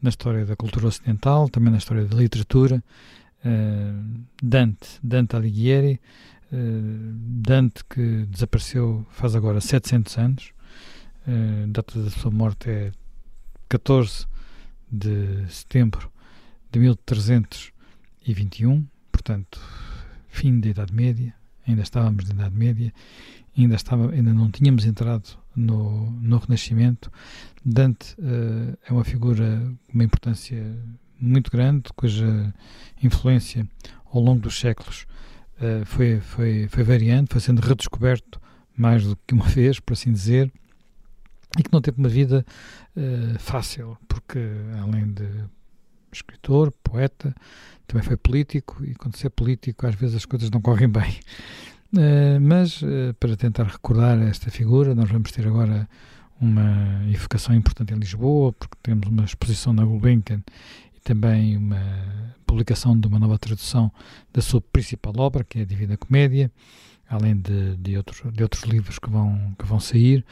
na história da cultura ocidental, também na história da literatura, uh, Dante, Dante Alighieri, uh, Dante que desapareceu faz agora 700 anos, uh, data da sua morte é 14 de setembro de 1321, portanto, fim da Idade Média, ainda estávamos na Idade Média, ainda, estava, ainda não tínhamos entrado no, no Renascimento. Dante uh, é uma figura com uma importância muito grande, cuja influência ao longo dos séculos uh, foi, foi, foi variando, foi sendo redescoberto mais do que uma vez, por assim dizer, e que não teve uma vida uh, fácil, porque além de escritor, poeta, também foi político, e quando se é político às vezes as coisas não correm bem. Uh, mas uh, para tentar recordar esta figura, nós vamos ter agora uma evocação importante em Lisboa, porque temos uma exposição na Gulbenkian e também uma publicação de uma nova tradução da sua principal obra, que é a Divina Comédia, além de, de, outros, de outros livros que vão, que vão sair.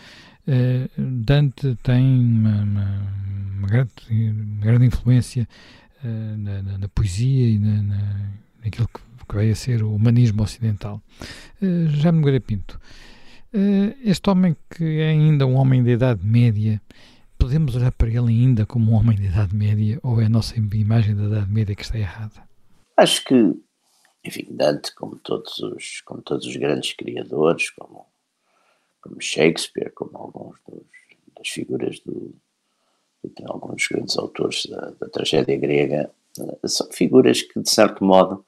Uh, Dante tem uma, uma, uma, grande, uma grande influência na, na, na, poesia e na, naquilo que que vai a ser o humanismo ocidental. Uh, já me Nogueira Pinto, uh, este homem que é ainda um homem de idade média, podemos olhar para ele ainda como um homem de idade média ou é a nossa imagem da idade média que está errada? Acho que, enfim, Dante, como todos os, como todos os grandes criadores, como, como Shakespeare, como alguns dos, das figuras do, de alguns grandes autores da, da tragédia grega, eh, são figuras que, de certo modo,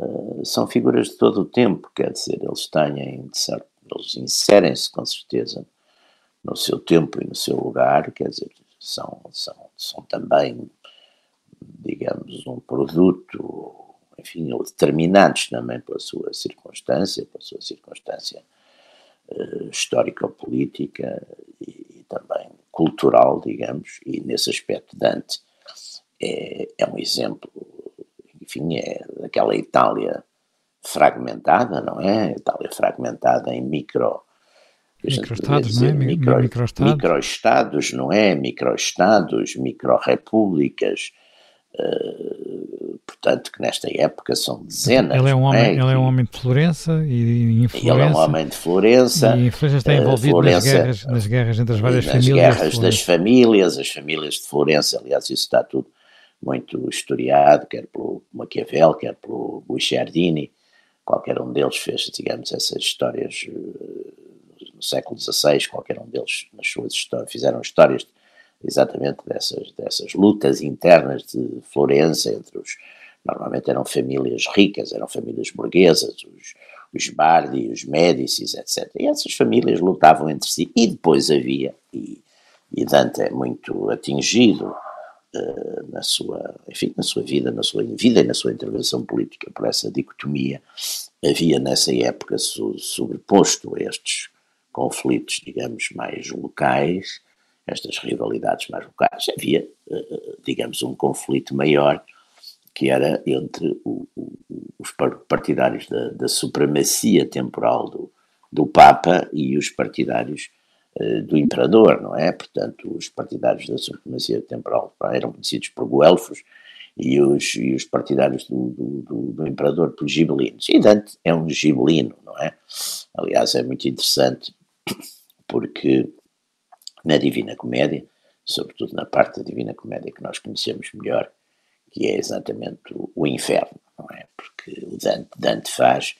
eh, são figuras de todo o tempo, quer dizer, eles têm, certo, eles inserem-se com certeza no seu tempo e no seu lugar, quer dizer, são, são, são também, digamos, um produto, enfim, ou determinados também pela sua circunstância, pela sua circunstância uh, histórico-política e, e, também cultural, digamos, e nesse aspecto Dante é, é um exemplo enfim, é daquela Itália fragmentada, não é? Itália fragmentada em micro. Microestados, não é? Micro, microestados. microestados, não é? Microestados, micro-repúblicas. Uh, portanto, que nesta época são dezenas. Ele é um homem, é? ele é um homem de Florença e, Florença. Ele é um homem de Florença. E Florença está envolvido uh, Florença, nas, guerras, nas guerras entre as várias nas famílias. Nas guerras das famílias, as famílias de Florença, aliás, isso está tudo muito historiado, quer pelo Maquiavel, quer pelo Guicciardini, qualquer um deles fez, digamos, essas histórias eh, no século XVI, qualquer um deles nas suas histórias, fizeram histórias exatamente dessas, dessas lutas internas de Florença entre os, normalmente eram famílias ricas, eram famílias burguesas, os, os Bardi, os Médicis, etc. E essas famílias lutavam entre si, e depois havia, e, e Dante é muito atingido na sua, enfim, na sua vida, na sua vida e na sua intervenção política por essa dicotomia. Havia nessa época sobreposto a estes conflitos, digamos, mais locais, estas rivalidades mais locais, havia, eh, digamos, um conflito maior que era entre o, o, os partidários da, da supremacia temporal do, do Papa e os partidários eh, do imperador, não é? Portanto, os partidários da supremacia temporal eram conhecidos por guelfos e os, e os partidários do, do, do, do, imperador por gibelinos. E Dante é um gibelino, não é? Aliás, é muito interessante porque na Divina Comédia, sobretudo na parte da Divina Comédia que nós conhecemos melhor, que é exatamente o, o inferno, não é? Porque o Dante, Dante faz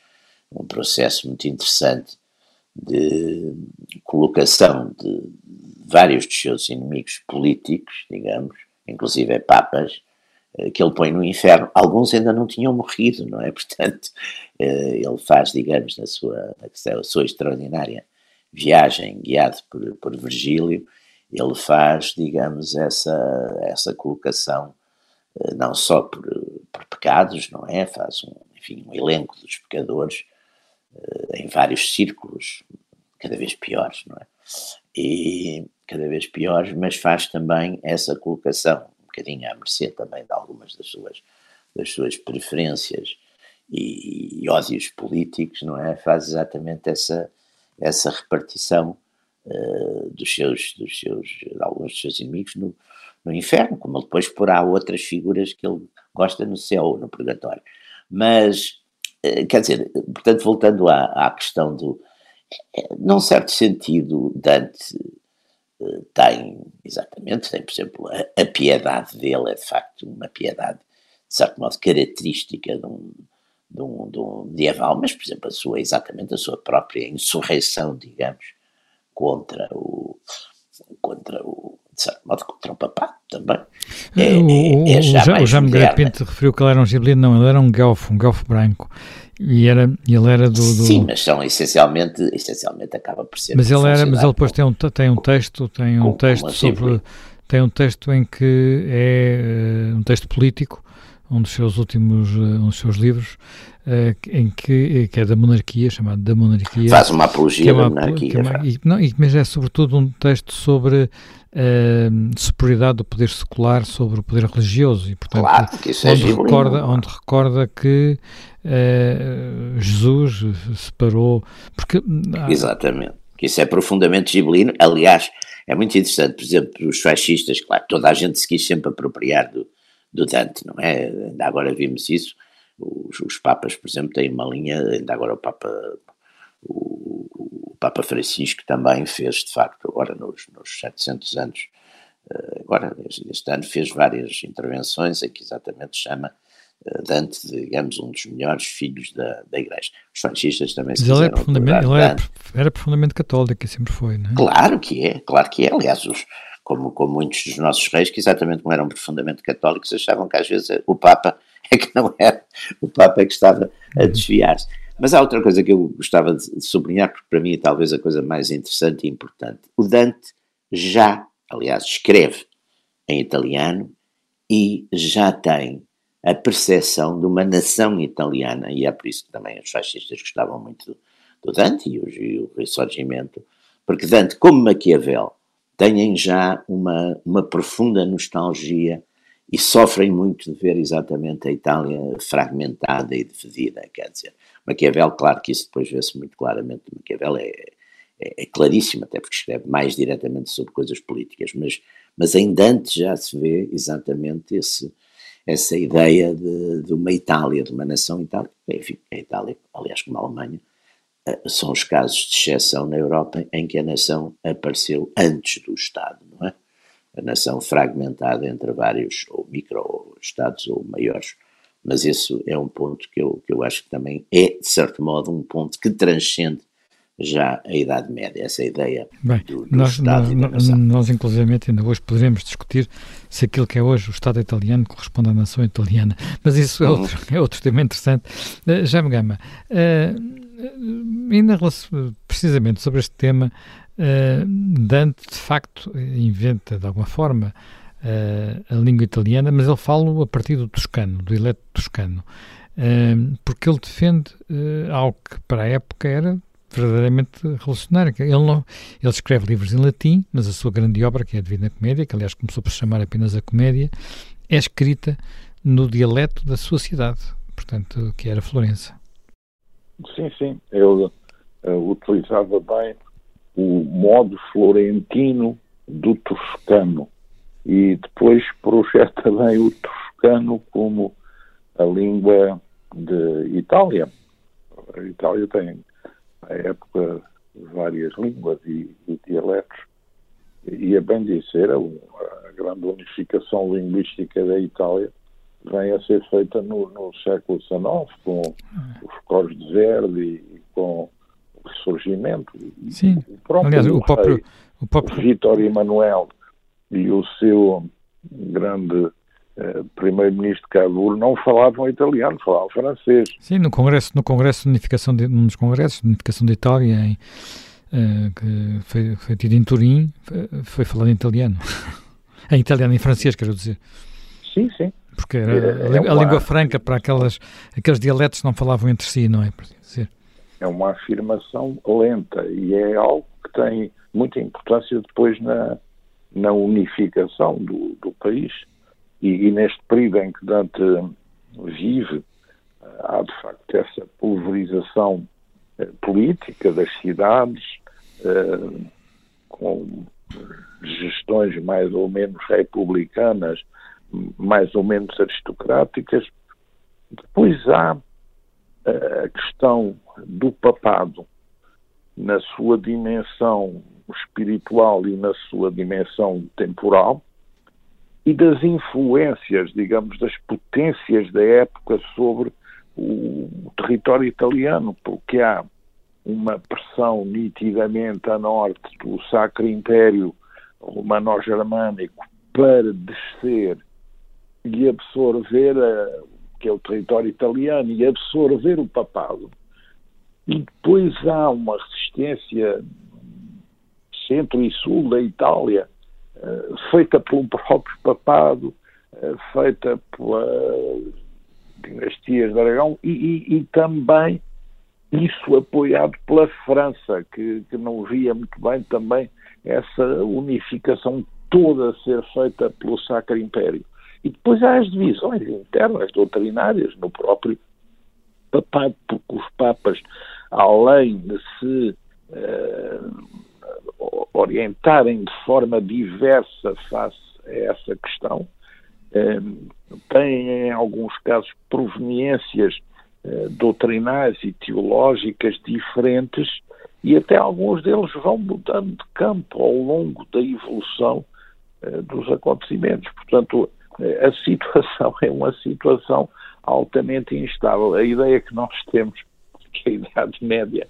um processo muito interessante de colocação de vários dos seus inimigos políticos, digamos, inclusive papas, eh, que ele põe no inferno. Alguns ainda não tinham morrido, não é? Portanto, eh, ele faz, digamos, na sua, na sua extraordinária viagem guiado por, por Virgílio, ele faz, digamos, essa, essa colocação não só por, por, pecados, não é? Faz um, enfim, um elenco dos pecadores em vários círculos, cada vez piores, não é? E cada vez piores, mas faz também essa colocação, um bocadinho à mercê também de algumas das suas, das suas preferências e, e ódios políticos, não é? Faz exatamente essa, essa repartição uh, dos seus, dos seus, de alguns dos seus inimigos no, no inferno, como ele depois porá outras figuras que ele gosta no céu no purgatório. Mas, quer dizer, portanto, voltando à, à questão do. Eh, num certo sentido, Dante uh, tem, exatamente, tem, por exemplo, a, a piedade dele é de facto uma piedade, de certo modo, característica de um, de um, de um medieval, mas, por exemplo, a sua, exatamente a sua própria insurreição, digamos, contra o, contra o, de certo modo, contra o papado também. É, o, é, é já o, o Jaime Pinto referiu que ele era um gibelino, não, ele era um guelfo, um guelfo branco. E era, ele era do, do, Sim, mas são essencialmente, essencialmente acaba por ser. Mas ele era, mas ele depois tem um, tem um texto, tem um texto sobre, tem um texto em que é um texto político um dos seus últimos, eh, um dos seus livros, uh, em que, eh, que é da monarquia, chamado da monarquia. Faz uma apologia é uma, da monarquia. É uma, e, não, mas é sobretudo um texto sobre uh, superioridade do poder secular sobre o poder religioso e portanto claro, é onde, recorda, onde recorda que uh, Jesus separou porque exatamente que isso é profundamente gibelino aliás é muito interessante por exemplo os fascistas claro toda a gente se quis sempre apropriar do do Dante, não é? Ainda agora vimos isso, os, os, Papas, por exemplo, têm uma linha, ainda agora o Papa, o, o Papa Francisco também fez, de facto, agora nos, nos 700 anos, eh, agora este ano fez várias intervenções em que exatamente chama eh, Dante, digamos, um dos melhores filhos da, da Igreja. Os francistas também se Mas ele, é profundamente, ele era, era, profundamente católico, sempre foi, não é? Claro que é, claro que é. Aliás, os, como, como muitos dos nossos reis, que exatamente como eram profundamente católicos, achavam que às vezes o Papa é que não era, o Papa é que estava a uhum. desviar-se. Mas há outra coisa que eu gostava de sublinhar, porque para mim é talvez a coisa mais interessante e importante. O Dante já, aliás, escreve em italiano e já tem a percepção de uma nação italiana, e é por isso que também os fascistas gostavam muito do, do Dante e o, e o Ressurgimento, porque Dante, como Maquiavel, têm já uma, uma profunda nostalgia e sofrem muito de ver exatamente a Itália fragmentada e dividida, quer dizer, Maquiavel, claro que isso depois vê-se muito claramente, Maquiavel é, é, é, claríssimo, até porque escreve mais diretamente sobre coisas políticas, mas, mas em Dante já se vê exatamente esse, essa ideia de, de uma Itália, de uma nação itálica, enfim, a Itália, aliás como a Alemanha, são os casos de exceção na Europa em que a nação apareceu antes do Estado, não é? A nação fragmentada entre vários, ou micro-estados ou maiores. Mas isso é um ponto que eu, que eu acho que também é, de certo modo, um ponto que transcende já a Idade Média, essa ideia Bem, do, do nós, Estado nós, nós, inclusive, ainda hoje poderemos discutir se aquilo que é hoje o Estado italiano corresponde à nação italiana, mas isso é uhum. outro, é outro tema interessante. Uh, gama. Uh, ainda precisamente sobre este tema, uh, Dante de facto inventa de alguma forma uh, a língua italiana, mas ele fala a partir do toscano, do dialeto toscano, uh, porque ele defende algo que para a época era verdadeiramente revolucionário. Ele, não, ele escreve livros em latim, mas a sua grande obra, que é a Divina Comédia, que aliás começou por se chamar apenas a Comédia, é escrita no dialeto da sua cidade, portanto, que era Florença. Sim, sim. Ele uh, utilizava bem o modo florentino do toscano e depois projeta bem o toscano como a língua de Itália. A Itália tem, à época, várias línguas e, e dialetos. E a bem dizer, a, a grande unificação linguística da Itália vem a ser feita no, no século XIX, com os cores de verde e, com o ressurgimento. Sim, o próprio, aliás, o próprio, o próprio... Vítor Emanuel e o seu grande eh, primeiro-ministro Cavour não falavam italiano, falavam francês. Sim, no congresso, no congresso de unificação, de, num dos congressos de unificação da Itália, em, eh, que foi, foi tido em Turim, foi, foi falado em italiano. em italiano, em francês, quero dizer. Sim, sim porque era é, a, é uma, língua franca para aquelas, aqueles dialetos não falavam entre si, não é? Dizer. É uma afirmação lenta e é algo que tem muita importância depois na, na unificação do, do país. E, e, neste período em que Dante vive, há de facto essa pulverização eh, política das cidades, eh, com gestões mais ou menos republicanas, mais ou menos aristocráticas. Depois há eh, a questão do papado na sua dimensão espiritual e na sua dimensão temporal e das influências, digamos, das potências da época sobre o território italiano, porque há uma pressão nitidamente a norte do Sacro Império Romano-Germânico para descer e absorver a, que é o território italiano e absorver o papado. E depois há uma resistência centro e sul da Itália, uh, feita pelo próprio papado, uh, feita pelas dinastias de Aragão e, e, e também isso apoiado pela França, que, que não via muito bem também essa unificação toda a ser feita pelo Sacro Império. E depois há as divisões internas, doutrinárias, no próprio papado, porque os papas, além de se uh, orientarem de forma diversa face a essa questão, uh, têm, em alguns casos, proveniências uh, doutrinárias e teológicas diferentes e até alguns deles vão mudando de campo ao longo da evolução dos acontecimentos. Portanto, a situação é uma situação altamente instável. A ideia que nós temos que a Idade Média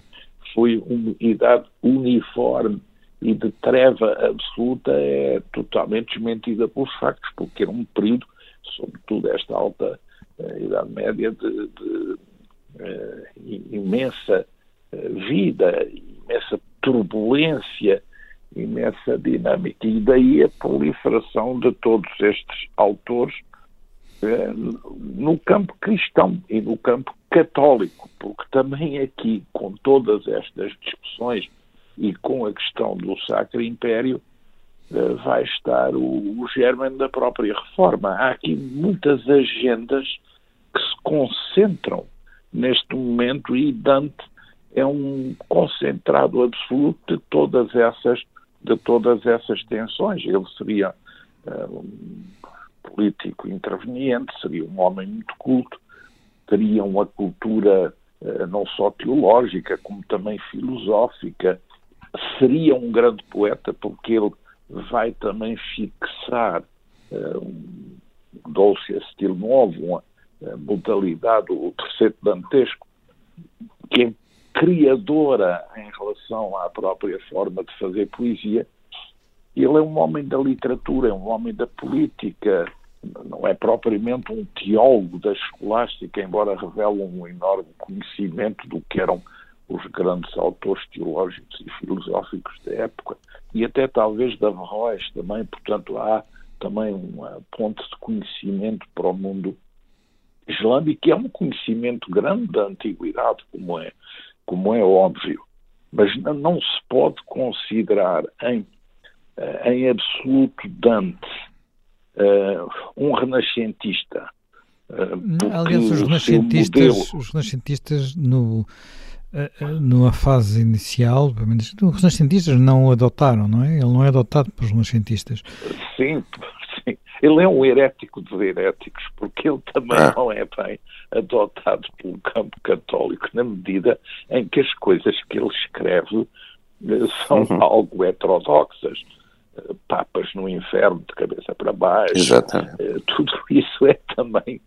foi uma idade uniforme e de treva absoluta é totalmente desmentida pelos factos, porque era um período, sobretudo esta alta uh, Idade Média, de, de uh, imensa uh, vida, imensa turbulência, imensa dinâmica. E daí a proliferação de todos estes autores eh, no campo cristão e no campo católico, porque também aqui, com todas estas discussões e com a questão do Sacro Império, eh, vai estar o, o germen da própria reforma. Há aqui muitas agendas que se concentram neste momento e Dante é um concentrado absoluto de todas essas de todas essas tensões. Ele seria uh, um político interveniente, seria um homem muito culto, teria uma cultura uh, não só teológica, como também filosófica, seria um grande poeta, porque ele vai também fixar uh, um doce estilo novo, uma modalidade, o terceiro dantesco, que é criadora em relação à própria forma de fazer poesia. Ele é um homem da literatura, é um homem da política, não é propriamente um teólogo da escolástica, embora revele um enorme conhecimento do que eram os grandes autores teológicos e filosóficos da época, e até talvez da Verroes também, portanto há também uma ponte de conhecimento para o mundo islâmico, que é um conhecimento grande da antiguidade, como é como é óbvio, mas não se pode considerar em, eh, em absoluto Dante uh, um renascentista. Uh, Aliás, os renascentistas, modelo... os renascentistas no, numa fase inicial, os renascentistas não o adotaram, não é? Ele não é adotado pelos renascentistas. Sim, sim. Ele é um herético de heréticos, porque ele também ah. não é bem adotado pelo campo católico, na medida em que as coisas que ele escreve eh, são uhum. algo heterodoxas. Eh, papas no inferno de cabeça para baixo, Exatamente. Eh, tudo isso é também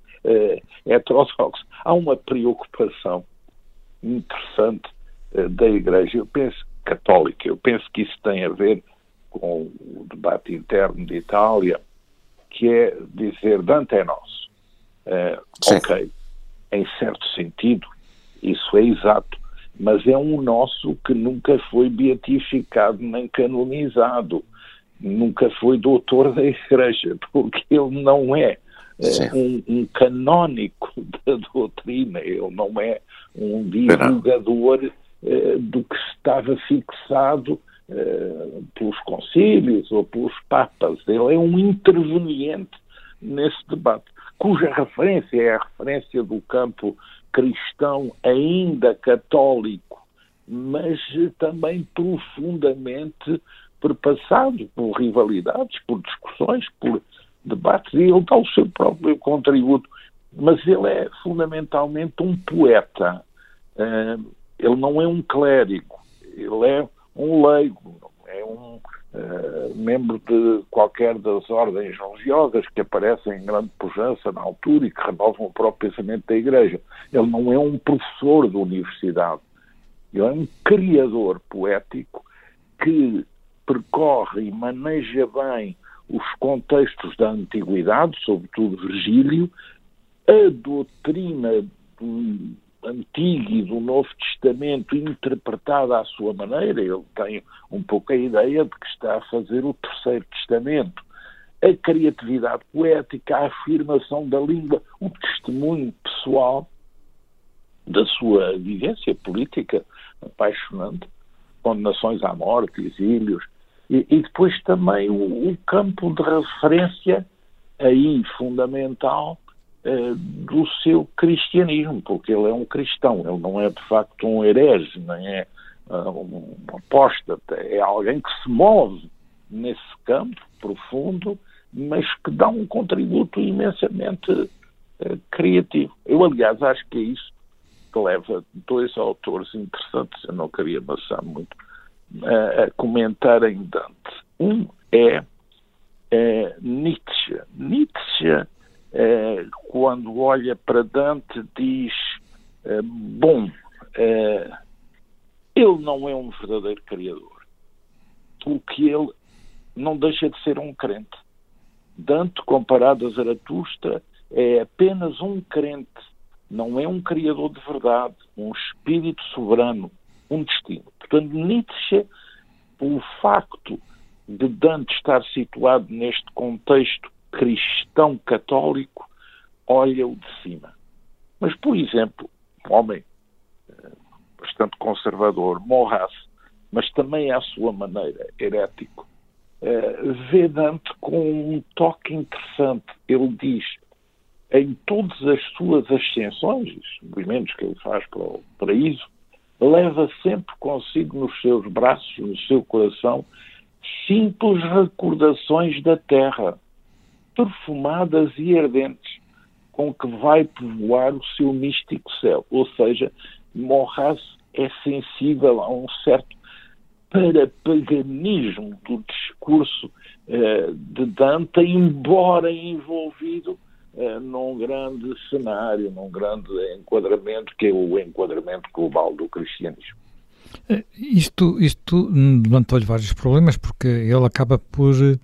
heterodoxo. Há uma preocupação interessante da Igreja, eu penso católica, eu penso que isso tem a ver com o debate interno de Itália, que é dizer Dante é nosso. Uh, ok, em certo sentido, isso é exato, mas é um nosso que nunca foi beatificado nem canonizado, nunca foi doutor da Igreja, porque ele não é uh, um, um, canónico da doutrina, ele não é um divulgador uh, do que estava fixado uh, pelos concílios ou pelos papas. Ele é um interveniente nesse debate, cuja referência é a referência do campo cristão ainda católico, mas também profundamente perpassado por rivalidades, por discussões, por debates, e ele dá o seu próprio contributo. Mas ele é fundamentalmente um poeta. Uh, ele não é um clérigo, ele é um leigo, é um uh, membro de qualquer das ordens religiosas que aparecem em grande pujança na altura e que renovam o próprio pensamento da Igreja. Ele não é um professor de universidade, ele é um criador poético que percorre e maneja bem os contextos da antiguidade, sobretudo Virgílio, a doutrina do Antigo e do Novo Testamento interpretada à sua maneira. Ele tem um pouco a ideia de que está a fazer o Terceiro Testamento. A criatividade poética, a afirmação da língua, o testemunho pessoal da sua vivência política apaixonante, condenações à morte, exílios, e, e depois também o, o, campo de referência aí fundamental uh, do seu cristianismo, porque ele é um cristão, ele não é de facto um herege, nem é uh, um apóstata, é alguém que se move nesse campo profundo, mas que dá um contributo imensamente uh, criativo. Eu, aliás, acho que é isso que leva dois autores interessantes, eu não queria amassar muito, a, a comentar em Dante. Um é, é Nietzsche. Nietzsche, é, quando olha para Dante, diz: é, bom, é, ele não é um verdadeiro criador, porque ele não deixa de ser um crente. Dante, comparado a Zaratustra, é apenas um crente, não é um criador de verdade, um espírito soberano, um destino. Portanto, Nietzsche, o facto de Dante estar situado neste contexto cristão católico, olha-o de cima. Mas, por exemplo, um homem eh, bastante conservador, Morras, mas também à sua maneira herético, eh, vê Dante com um toque interessante. Ele diz, em todas as suas ascensões, os movimentos que ele faz para o paraíso, leva sempre consigo nos seus braços, no seu coração, simples recordações da terra, perfumadas e ardentes, com que vai povoar o seu místico céu. Ou seja, Morras é sensível a um certo parapaganismo do discurso eh, de Dante, embora envolvido eh, num grande cenário, num grande enquadramento, que é o enquadramento global do cristianismo. Eh, isto, isto levantou-lhe vários problemas, porque ele acaba por eh,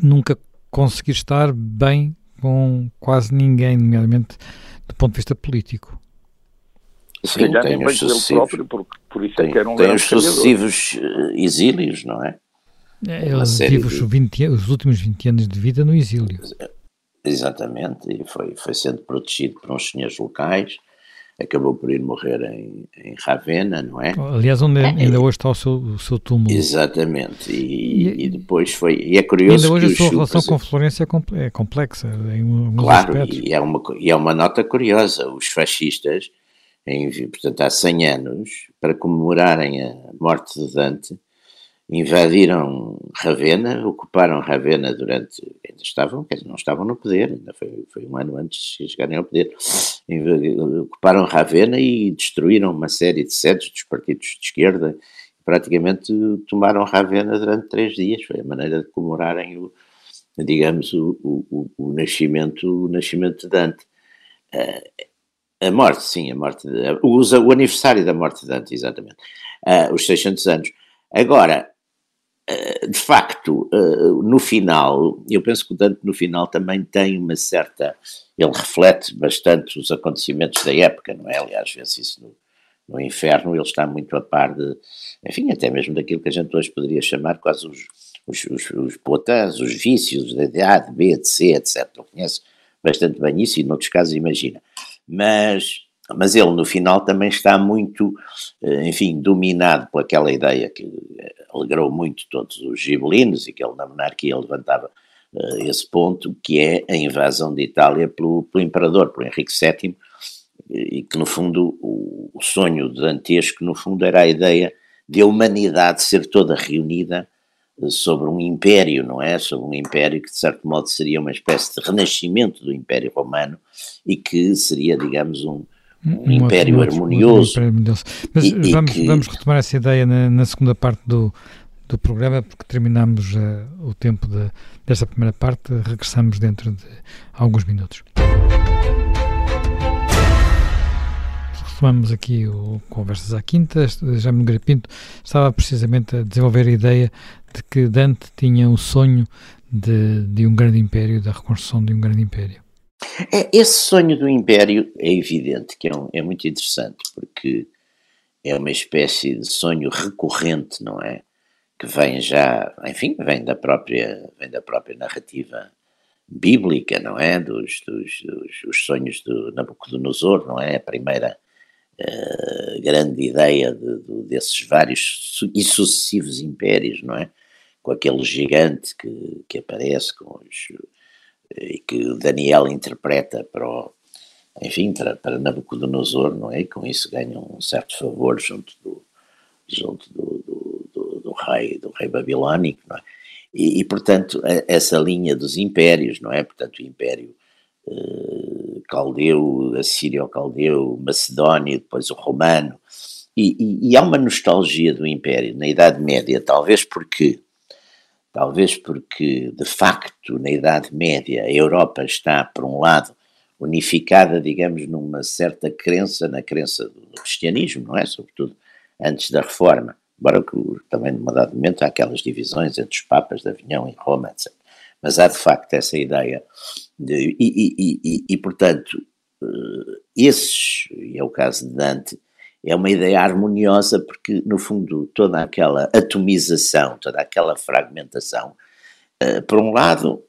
nunca conseguir estar bem com quase ninguém, nomeadamente do ponto de vista político. Sim, tem os sucessivos, próprio, por, por isso tem, é um tem os sucessivos exílios, não é? Ele vive os, 20, os últimos 20 anos de vida no exílio. Exatamente, e foi, foi sendo protegido por uns senhores locais, acabou por ir morrer em, em Ravenna, não é? Aliás, onde é, ainda hoje está o seu, o seu túmulo. Exatamente, e, e, e depois foi, e é curioso ainda hoje a sua relação com Florença é, é complexa em Claro, aspectos. e é, uma, e é uma nota curiosa, os fascistas, em, portanto há 100 anos, para comemorarem a morte de Dante, invadiram Ravenna, ocuparam Ravenna durante, ainda estavam, quer dizer, não estavam no poder, ainda foi, foi um ano antes de chegarem ao poder, ocuparam Ravenna e destruíram uma série de sedes dos partidos de esquerda, praticamente tomaram Ravenna durante três dias, foi a maneira de comemorarem o, digamos, o, o, o nascimento, o nascimento de Dante. Uh, a morte, sim, a morte, de, o, o aniversário da morte de Dante, exatamente, uh, os 600 anos. Agora, de facto, eh, no final, eu penso que o Dante no final também tem uma certa. Ele reflete bastante os acontecimentos da época, não é? Aliás, vê-se isso no, no Inferno, ele está muito a par de. Enfim, até mesmo daquilo que a gente hoje poderia chamar quase os, os, os, os potãs, os vícios da A, de B, de C, etc. Ele conhece bastante bem isso, e noutros casos imagina. Mas, mas ele no final também está muito, eh, enfim, dominado por aquela ideia que alegrou muito todos os gibelinos e que ele na monarquia levantava uh, esse ponto, que é a invasão de Itália pelo, pelo imperador, por Henrique VII, e que no fundo o, o sonho dantesco no fundo era a ideia de a humanidade ser toda reunida eh, sobre um império, não é? Sobre um império que de certo modo seria uma espécie de renascimento do Império Romano e que seria, digamos, um, um, um império outro, harmonioso. Um império Mas e, vamos, que... vamos retomar essa ideia na, na, segunda parte do, do programa, porque terminamos uh, o tempo de, desta primeira parte, regressamos dentro de alguns minutos. retomamos aqui o Conversas à Quinta, já me Pinto estava precisamente a desenvolver a ideia de que Dante tinha o sonho de, de um grande império, da reconstrução de um grande império. É, esse sonho do império é evidente que é, um, é muito interessante, porque é uma espécie de sonho recorrente, não é? Que vem já, enfim, vem da própria, vem da própria narrativa bíblica, não é? Dos, dos, dos os sonhos do Nabucodonosor, não é? A primeira uh, grande ideia de, de, desses vários e sucessivos impérios, não é? Com aquele gigante que, que aparece com os, e que Daniel interpreta para o, enfim, para, para Nabucodonosor, não é? E com isso ganha um certo favor junto do, junto do, do, do, do rei, do rei babilónico, é? E, e, portanto, essa linha dos impérios, não é? Portanto, o império uh, caldeu, assírio-caldeu, macedónio, depois o romano, e, e, e, há uma nostalgia do império na Idade Média, talvez porque, talvez porque, de facto, na Idade Média, a Europa está, por um lado, unificada, digamos, numa certa crença, na crença do cristianismo, não é? Sobretudo antes da Reforma, embora que também numa dado momento há aquelas divisões entre os papas de Avignon e Roma, etc. Mas há de facto essa ideia, de, e, e, e, e, portanto, eh, esses, e é o caso de Dante, é uma ideia harmoniosa porque, no fundo, toda aquela atomização, toda aquela fragmentação, uh, por um lado,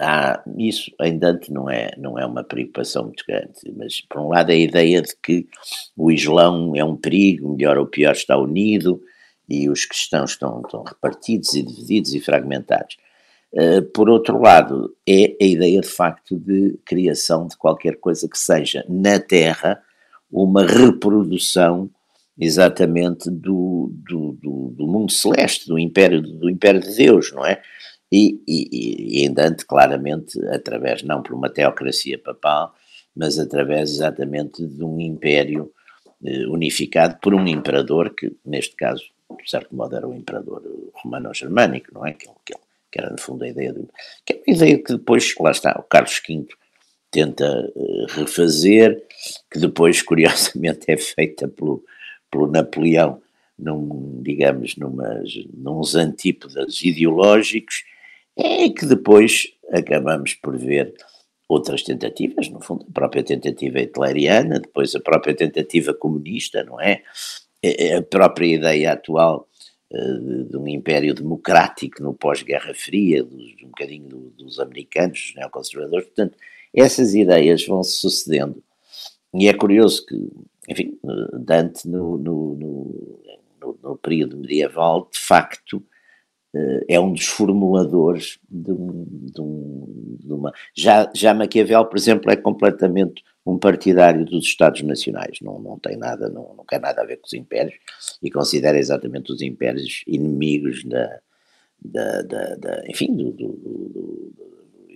há, isso em Dante não é, não é uma preocupação muito grande, mas por um lado a ideia de que o Islão é um perigo, melhor ou pior está unido, e os cristãos estão, estão repartidos e divididos e fragmentados. Uh, por outro lado, é a ideia de facto de criação de qualquer coisa que seja na Terra uma reprodução exatamente do, do, do, do mundo celeste, do império, do império de Deus, não é? E, e, e em Dante, claramente, através, não por uma teocracia papal, mas através exatamente de um império eh, unificado por um imperador que, neste caso, de certo modo, era o imperador romano-germânico, não é? Que, que, que, era, no fundo, a ideia do. que é uma ideia que depois, lá está, o Carlos V tenta uh, refazer, que depois, curiosamente, é feita pelo, pelo Napoleão, num, digamos, numas, nos antípodas ideológicos, é que depois acabamos por ver outras tentativas, no fundo, a própria tentativa hitleriana, depois a própria tentativa comunista, não é? A própria ideia atual uh, de, um império democrático no pós-Guerra Fria, dos, um bocadinho do, dos americanos, dos neoconservadores, portanto, essas ideias vão se sucedendo. E é curioso que, enfim, Dante, no, no, no, no período medieval, de facto, uh, é um dos formuladores de, um, de, um, de uma. Já, já Maquiavel, por exemplo, é completamente um partidário dos Estados Nacionais, não, não tem nada, não, não quer nada a ver com os impérios e considera exatamente os impérios inimigos da, da, da, da enfim, do, do, do,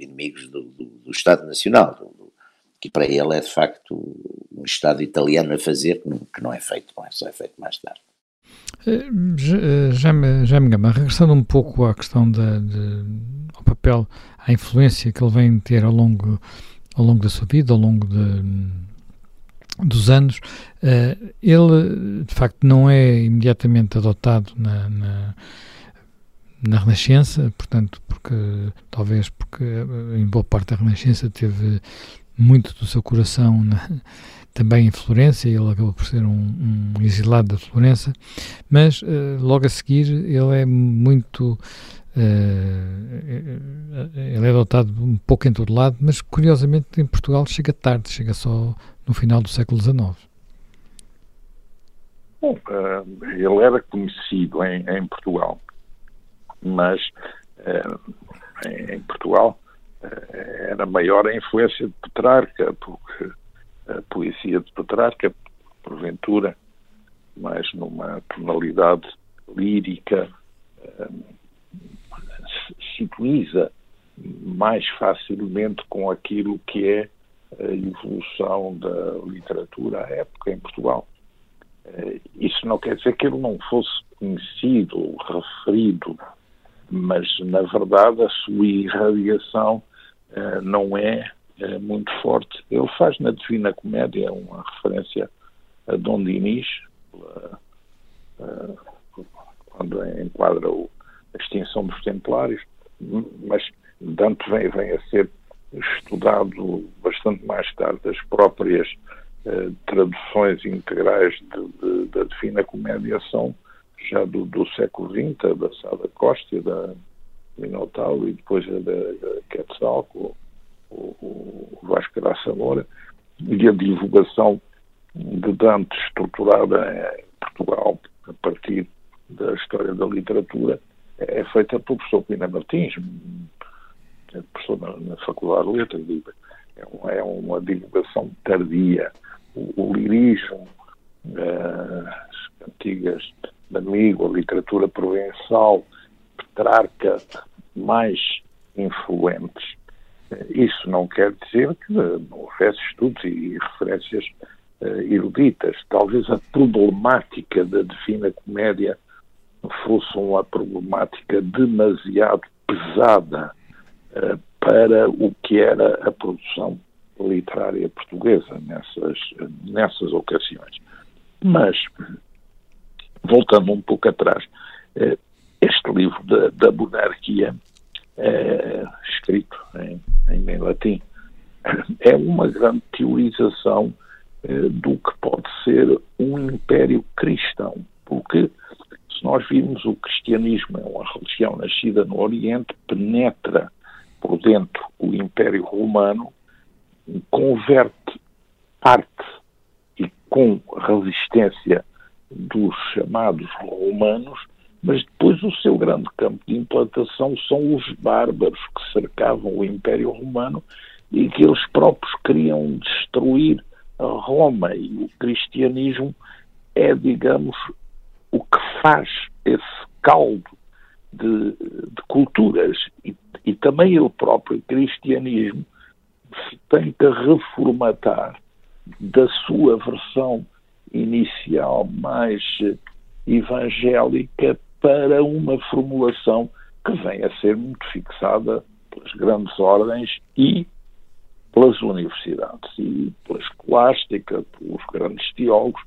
inimigos do, Estado Nacional, que para ele é de facto um Estado italiano a fazer, que não, que não é feito, não é, só é feito mais tarde. Eh, já me, já me gama, regressando um pouco à questão da, de, ao papel, à influência que ele vem ter ao longo ao longo da sua vida, ao longo de, dos anos, uh, ele de facto não é imediatamente adotado na, na, na, Renascença, portanto, porque talvez porque eh, em boa parte da Renascença teve muito do seu coração na, também em Florença, ele acabou por ser um, um exilado da Florença, mas uh, logo a seguir ele é muito ele é adotado um pouco em todo lado, mas curiosamente em Portugal chega tarde, chega só no final do século XIX. Bom, ele era conhecido em, em Portugal, mas em Portugal era maior a influência de Petrarca, porque a poesia de Petrarca, porventura, mais numa tonalidade lírica, sintoniza mais facilmente com aquilo que é a evolução da literatura à época em Portugal. Eh, isso não quer dizer que ele não fosse conhecido referido, mas na verdade a sua irradiação uh, não é uh, muito forte. Ele faz na Divina Comédia uma referência a Dom Dinis, uh, quando enquadra o, a extinção dos Templários, mas Dante vem, vem a ser estudado bastante mais tarde as próprias traduções integrais de, de, da Divina Comédia são já do, do século XX, da Sada Costa, da Minotauro e depois a da, Quetzalco, o, o Vasco da Samora, e a divulgação de Dante estruturada em Portugal a partir da história da literatura é feita pelo professor Pina Martins, é professor na, na Faculdade de Letras, é uma, é uma divulgação tardia. O, o lirismo, uh, as cantigas amigo, a literatura provençal, Petrarca, mais influentes. Isso não quer dizer que não houvesse estudos e referências uh, eruditas. Talvez a problemática da Divina Comédia fosse uma problemática demasiado pesada uh, para o que era a produção literária portuguesa nessas, nessas ocasiões. Mas, voltando um pouco atrás, uh, este livro da, da monarquia, uh, escrito em, em latim, é uma grande teorização do que pode ser um império cristão, porque se nós virmos o cristianismo é uma religião nascida no Oriente, penetra por dentro o Império Romano, converte parte e com resistência dos chamados romanos, mas depois o seu grande campo de implantação são os bárbaros que cercavam o Império Romano e que eles próprios queriam destruir a Roma. E o cristianismo é, digamos, o que faz esse caldo de, de culturas. E, e, também o próprio cristianismo se tenta reformatar da sua versão inicial mais evangélica para uma formulação que vem a ser muito fixada pelas grandes ordens e pelas universidades e pela escolástica, pelos grandes teólogos,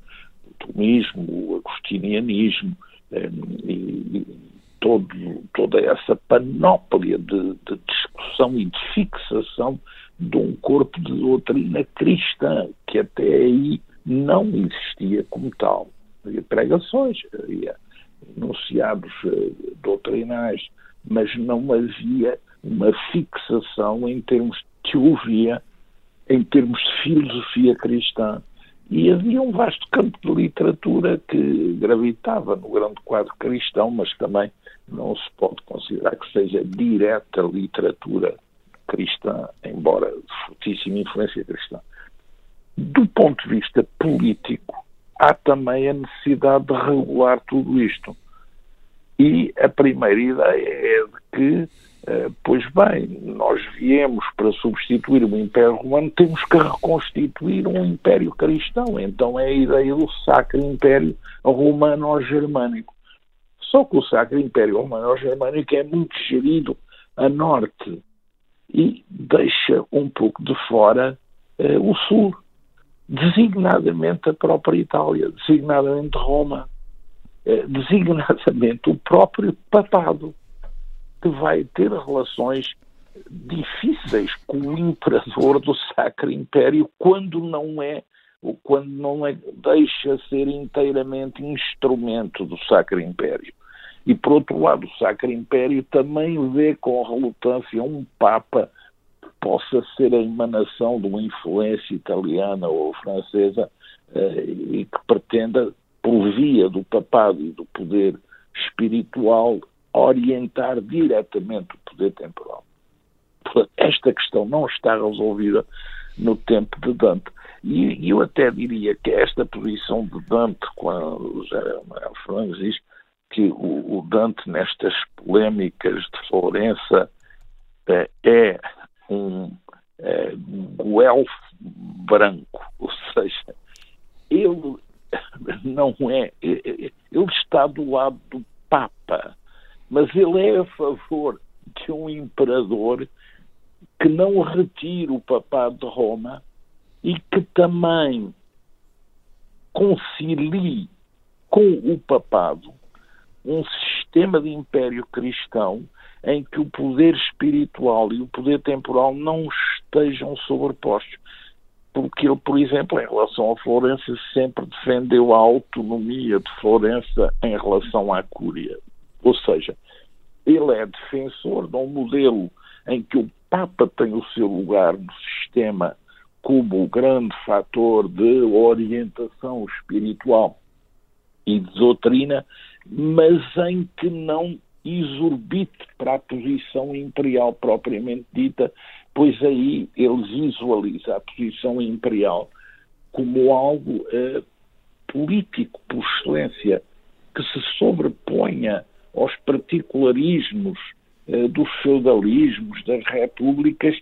tomismo, o agostinianismo eh, e, todo, toda essa panóplia de, de, discussão e de fixação de um corpo de doutrina cristã que até aí não existia como tal. Havia pregações, havia enunciados eh, doutrinais, mas não havia uma fixação em termos de teologia, em termos de filosofia cristã e havia um vasto campo de literatura que gravitava no grande quadro cristão, mas também não se pode considerar que seja direta literatura cristã, embora fortíssima influência cristã. Do ponto de vista político, há também a necessidade de regular tudo isto. E a primeira ideia é de que eh, pois bem, nós viemos para substituir o Império Romano, temos que reconstituir um Império Cristão. Então é a ideia do Sacro Império Romano-Germânico. Só que o Sacro Império Romano-Germânico é muito gerido a norte e deixa um pouco de fora eh, o sul, designadamente a própria Itália, designadamente Roma, eh, designadamente o próprio papado que vai ter relações difíceis com o imperador do Sacro Império quando não é quando não é, deixa ser inteiramente instrumento do Sacro Império. E, por outro lado, o Sacro Império também vê com relutância um Papa possa ser a emanação de uma influência italiana ou francesa eh, e que pretenda, por via do papado e do poder espiritual, orientar diretamente o poder temporal. Esta questão não está resolvida no tempo de Dante. E, eu até diria que esta posição de Dante, quando José Manuel Fernandes diz que o, Dante, nestas polémicas de Florença, é, é um é, guelfo branco, ou seja, ele não é, ele está do lado do Papa, mas ele é a favor de um imperador que não retire o papado de Roma e que também concilie com o papado um sistema de império cristão em que o poder espiritual e o poder temporal não estejam sobrepostos. Porque ele, por exemplo, em relação a Florença, sempre defendeu a autonomia de Florença em relação à Cúria. Ou seja, ele é defensor de um modelo em que o Papa tem o seu lugar no sistema como o grande fator de orientação espiritual e de doutrina, mas em que não exorbite para a posição imperial propriamente dita, pois aí ele visualiza a posição imperial como algo eh, político por excelência, que se sobreponha aos particularismos eh, dos feudalismos, das repúblicas,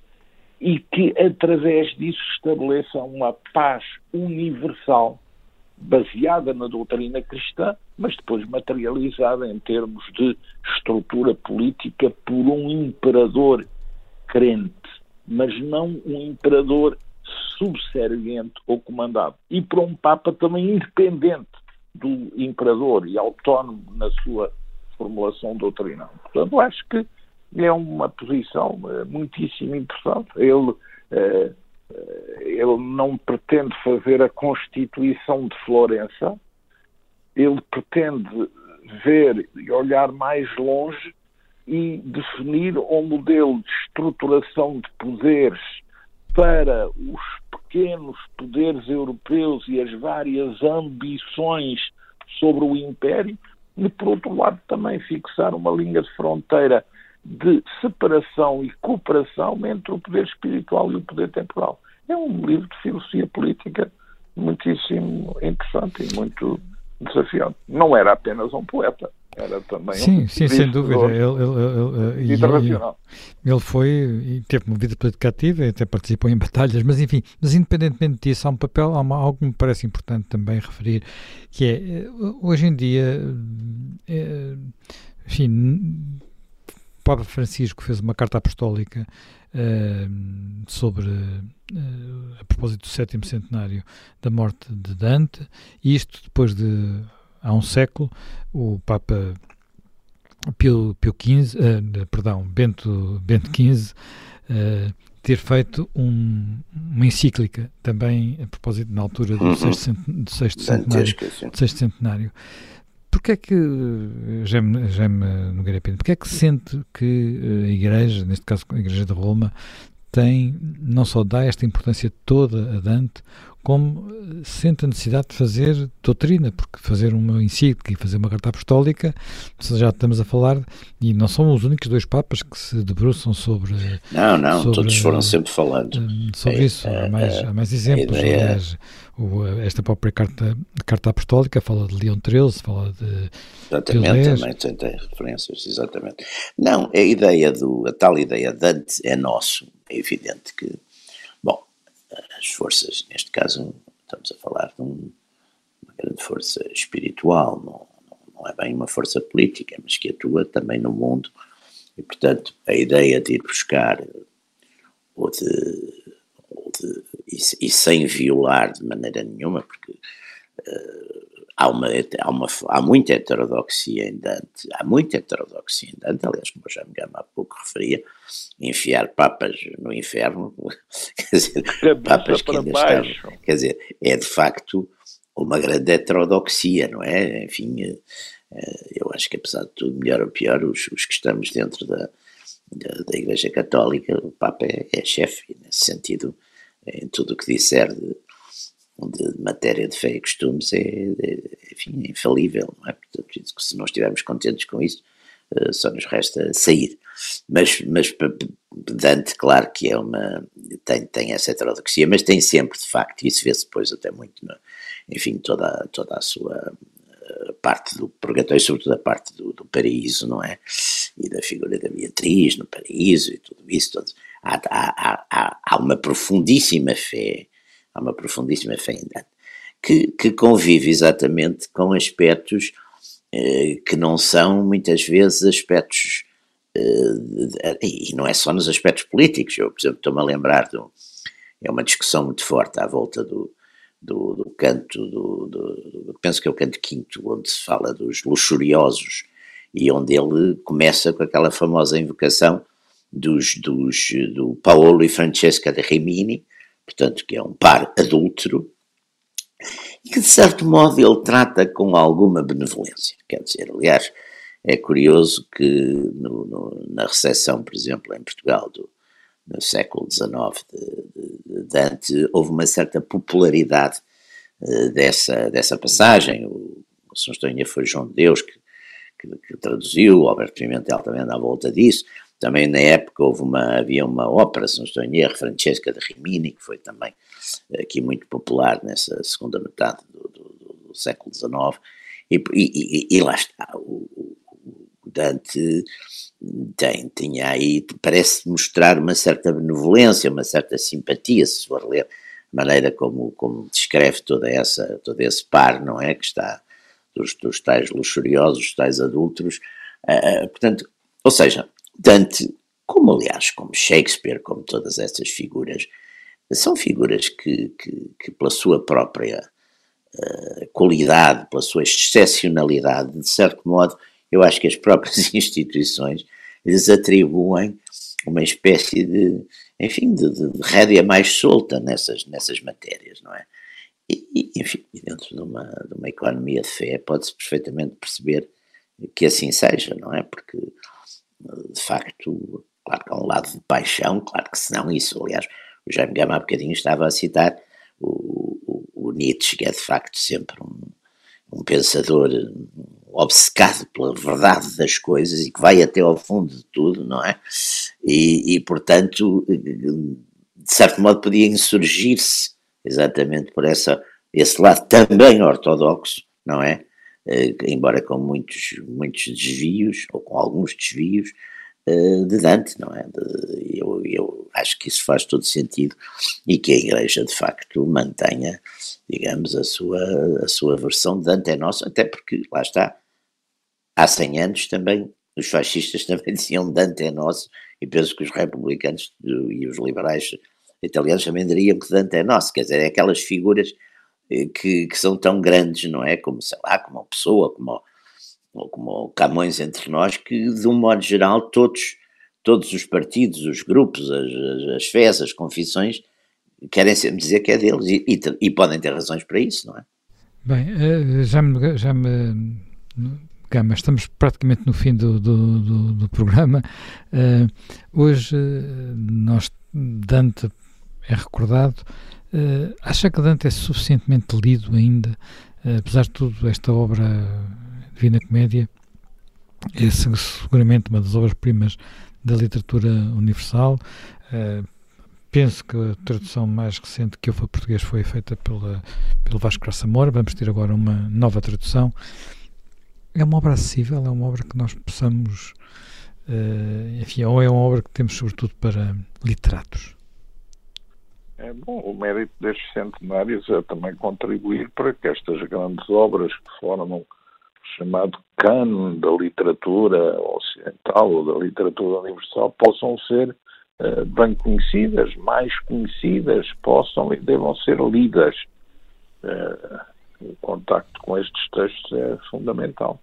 e que através disso estabeleça uma paz universal baseada na doutrina cristã, mas depois materializada em termos de estrutura política por um imperador crente, mas não um imperador subserviente ou comandado. E por um Papa também independente do imperador e autónomo na sua formulação doutrinal. Portanto, acho que é uma posição eh, muitíssimo interessante. Ele, eh, ele não pretende fazer a Constituição de Florença, ele pretende ver e olhar mais longe e definir um modelo de estruturação de poderes para os pequenos poderes europeus e as várias ambições sobre o Império, e, por outro lado, também fixar uma linha de fronteira de separação e cooperação entre o poder espiritual e o poder temporal. É um livro de filosofia política muitíssimo interessante e muito desafiante. Não era apenas um poeta, era também sim, um Sim, sem dúvida. Ele, ele, ele, internacional. Ele foi e teve uma vida política ativa e até participou em batalhas, mas enfim, mas independentemente disso, há um papel, há uma, algo que me parece importante também referir, que é, eh, hoje em dia, é, enfim, Papa Francisco fez uma carta apostólica uh, sobre, uh, a propósito do sétimo centenário da morte de Dante, isto depois de, há um século, o Papa Pio, Pio XV, uh, eh, perdão, Bento, Bento XV, ter feito um, uma encíclica também a propósito na altura do, uhum. sexto, do sexto centenário, sexto centenário Porquê é que, Jaime, Jaime Nogueira Pinto, porquê é que sente que eh, a Igreja, neste caso a Igreja de Roma, tem, não só dá esta importância toda a Dante, como eh, sente a necessidade de fazer doutrina, porque fazer uma encíclica e fazer uma carta apostólica, já estamos a falar, e não são os únicos dois papas que se debruçam sobre. Não, não, sobre, todos foram sempre falando. Eh, sobre é, isso, é, há, mais, é, há mais exemplos. Aliás, o, esta própria carta, carta apostólica fala de Leão XIII, fala de. Exatamente, também tem, tem referências, exatamente. Não, a ideia do, a tal ideia Dante é nosso, é evidente que as forças, neste caso estamos a falar de um, uma grande força espiritual, não, não, é bem uma força política, mas que atua também no mundo, e portanto a ideia de ir buscar ou de, ou de e, e, sem violar de maneira nenhuma, porque uh, há, uma, há, uma, há muita heterodoxia em Dante, há muita heterodoxia em Dante, aliás, como já me há pouco referia, enfiar papas no inferno, quer dizer, papas que ainda estavam, quer dizer, é de facto uma grande heterodoxia, não é? Enfim, eu acho que apesar de tudo, melhor ou pior, os, os que estamos dentro da, da, da Igreja Católica, o Papa é, é chefe, nesse sentido, em tudo o que disser de, de matéria de fé e costumes é, é enfim, é infalível, não é? Portanto, se não estivermos contentes com isso, uh, só nos resta sair. Mas, mas Dante, claro que é uma, tem, tem essa heterodoxia, mas tem sempre, de facto, isso vê-se depois até muito, no, enfim, toda, toda a sua uh, parte do purgatório, sobretudo a parte do, do paraíso, não é? E da figura da Beatriz no paraíso e tudo isso, todos. Há, há, há, há uma profundíssima fé há uma profundíssima fé em Dante, que, que convive exatamente com aspectos eh, que não são muitas vezes aspectos, eh, e não é só nos aspectos políticos, eu, por exemplo, estou-me a lembrar de um, é uma discussão muito forte à volta do, do, do canto, do, do, penso que é o canto quinto, onde se fala dos luxuriosos, e onde ele começa com aquela famosa invocação dos, dos, do Paolo e Francesca de Rimini, portanto, que é um par adúltero, e que de certo modo ele trata com alguma benevolência. Quer dizer, aliás, é curioso que no, no, na recepção, por exemplo, em Portugal, do, no século XIX de, de, de Dante, houve uma certa popularidade uh, dessa, dessa passagem. O, o São Estonha foi João de Deus que, que, que traduziu, Alberto Pimentel também à volta disso. Também na época houve uma, havia uma ópera, se não estou em erro, Francesca de Rimini, que foi também aqui muito popular nessa segunda metade do, do, do século XIX, e, e, e, lá está, o, o Dante tem, tinha aí, parece mostrar uma certa benevolência, uma certa simpatia, se for ler a maneira como, como descreve toda essa, todo esse par, não é, que está dos, dos tais luxuriosos, dos tais adúlteros, uh, portanto, ou seja, Dante, como aliás, como Shakespeare, como todas essas figuras, são figuras que, que, que pela sua própria uh, qualidade, pela sua excepcionalidade, de certo modo, eu acho que as próprias instituições lhes atribuem uma espécie de, enfim, de, de rédea mais solta nessas, nessas matérias, não é? E, enfim, dentro de uma, de uma economia de fé pode-se perfeitamente perceber que assim seja, não é? Porque de facto, claro que há um lado de paixão, claro que se não isso, aliás, o Jaime Gama há bocadinho estava a citar o, o, o Nietzsche, que é de facto sempre um, um pensador obcecado pela verdade das coisas e que vai até ao fundo de tudo, não é? E, e portanto, de certo modo, podia insurgir-se exatamente por essa, esse lado também ortodoxo, não é? Eh, embora com muitos, muitos desvios, ou com alguns desvios, eh, de Dante, não é? De, eu, eu acho que isso faz todo sentido e que a Igreja, de facto, mantenha, digamos, a sua, a sua versão de Dante é nosso, até porque, lá está, há 100 anos também, os fascistas também diziam Dante é nosso, e penso que os republicanos e os liberais italianos também diriam que Dante é nosso, quer dizer, é aquelas figuras que, que, são tão grandes, não é? Como, sei lá, como a pessoa, como, como Camões entre nós, que de um modo geral todos, todos os partidos, os grupos, as, as, as fés, as confissões, querem sempre dizer que é deles e, e, e, podem ter razões para isso, não é? Bem, eh, já me, já me Gama, estamos praticamente no fim do, do, do, do programa. Uh, hoje, nós, Dante é recordado Uh, acha que Dante é suficientemente lido ainda, uh, apesar de tudo, esta obra Divina Comédia é seguramente uma das obras-primas da literatura universal. Uh, penso que a tradução mais recente que houve a português foi feita pela, pelo Vasco Graça. Vamos ter agora uma nova tradução. É uma obra acessível, é uma obra que nós possamos, enfim, ou é uma obra que temos sobretudo para literatos. É bom, o mérito destes centenários é também contribuir para que estas grandes obras que formam o chamado cano da literatura ocidental ou da literatura universal possam ser uh, bem conhecidas, mais conhecidas, possam e devam ser lidas. Uh, o contacto com estes textos é fundamental.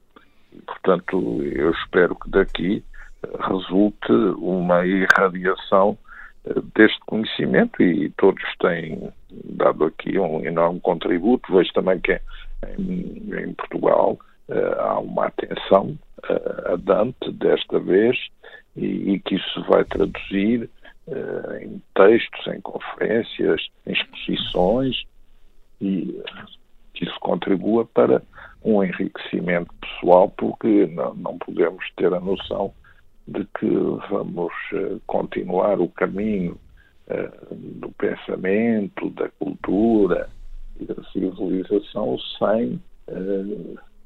Portanto, eu espero que daqui resulte uma irradiação deste conhecimento e todos têm dado aqui um enorme contributo. Vejo também que em, em Portugal uh, há uma atenção uh, a Dante desta vez e, e, que isso vai traduzir uh, em textos, em conferências, em exposições e que isso contribua para um enriquecimento pessoal, porque não, não podemos ter a noção de que vamos continuar o caminho do pensamento, da cultura e da civilização sem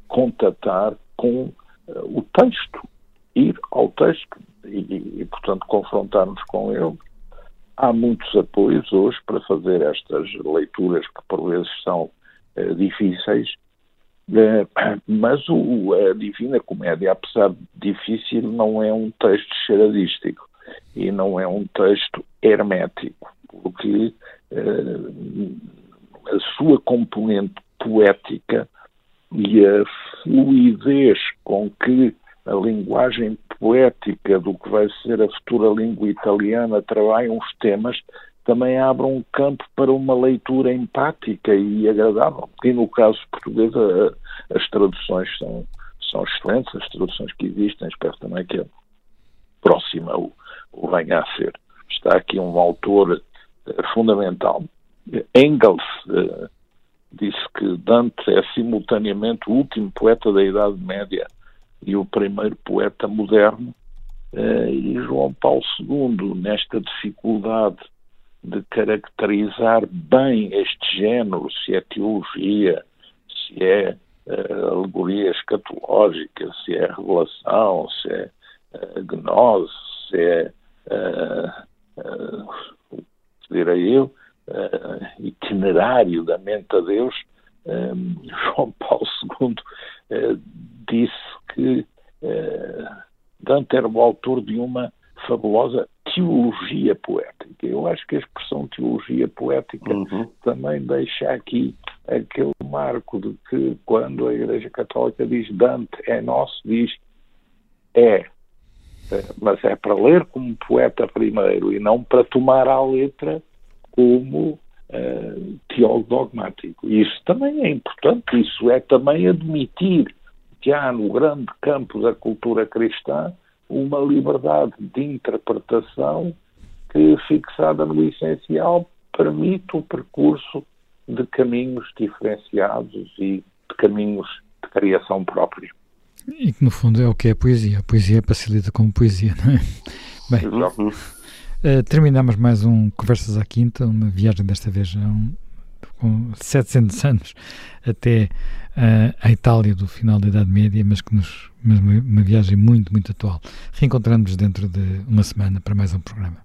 contatar com o texto, ir ao texto e, e, portanto, confrontarmos com ele. Há muitos apoios hoje para fazer estas leituras que por vezes são difíceis, mas o, a Divina Comédia, apesar de difícil, não é um texto cheiradístico e não é um texto hermético, porque a sua componente poética e a fluidez com que a linguagem poética do que vai ser a futura língua italiana trabalha uns temas também abre um campo para uma leitura empática e agradável. E no caso português a, as traduções são, são excelentes, as traduções que existem, espero também que a próxima o, o venha a ser. Está aqui um autor uh, fundamental. Engels, uh, disse que Dante é simultaneamente o último poeta da Idade Média e o primeiro poeta moderno, eh, e João Paulo II, nesta dificuldade de caracterizar bem este género, se é teologia, se é uh, alegoria escatológica, se é revelação, se é uh, gnose, se é, uh, uh, direi eu, uh, itinerário da mente a Deus, um, João Paulo II uh, eh, disse que uh, Dante era o autor de uma fabulosa teologia poética. Eu acho que a expressão teologia poética uhum. também deixa aqui aquele marco de que quando a Igreja Católica diz Dante é nosso, diz é, mas é para ler como poeta primeiro e não para tomar à letra como uh, teólogo dogmático. Isso também é importante, isso é também admitir que há no grande campo da cultura cristã uma liberdade de interpretação que, fixada no essencial, permite o percurso de caminhos diferenciados e de caminhos de criação própria. E que, no fundo, é o que é a poesia. A poesia facilita como poesia, não é? Bem, Exato. Uh, terminamos mais um Conversas à Quinta, uma viagem desta vez um, com 700 anos até uh, Itália do final da Idade Média, mas que nos mas uma viagem muito, muito atual. Reencontramos-nos dentro de uma semana para mais um programa.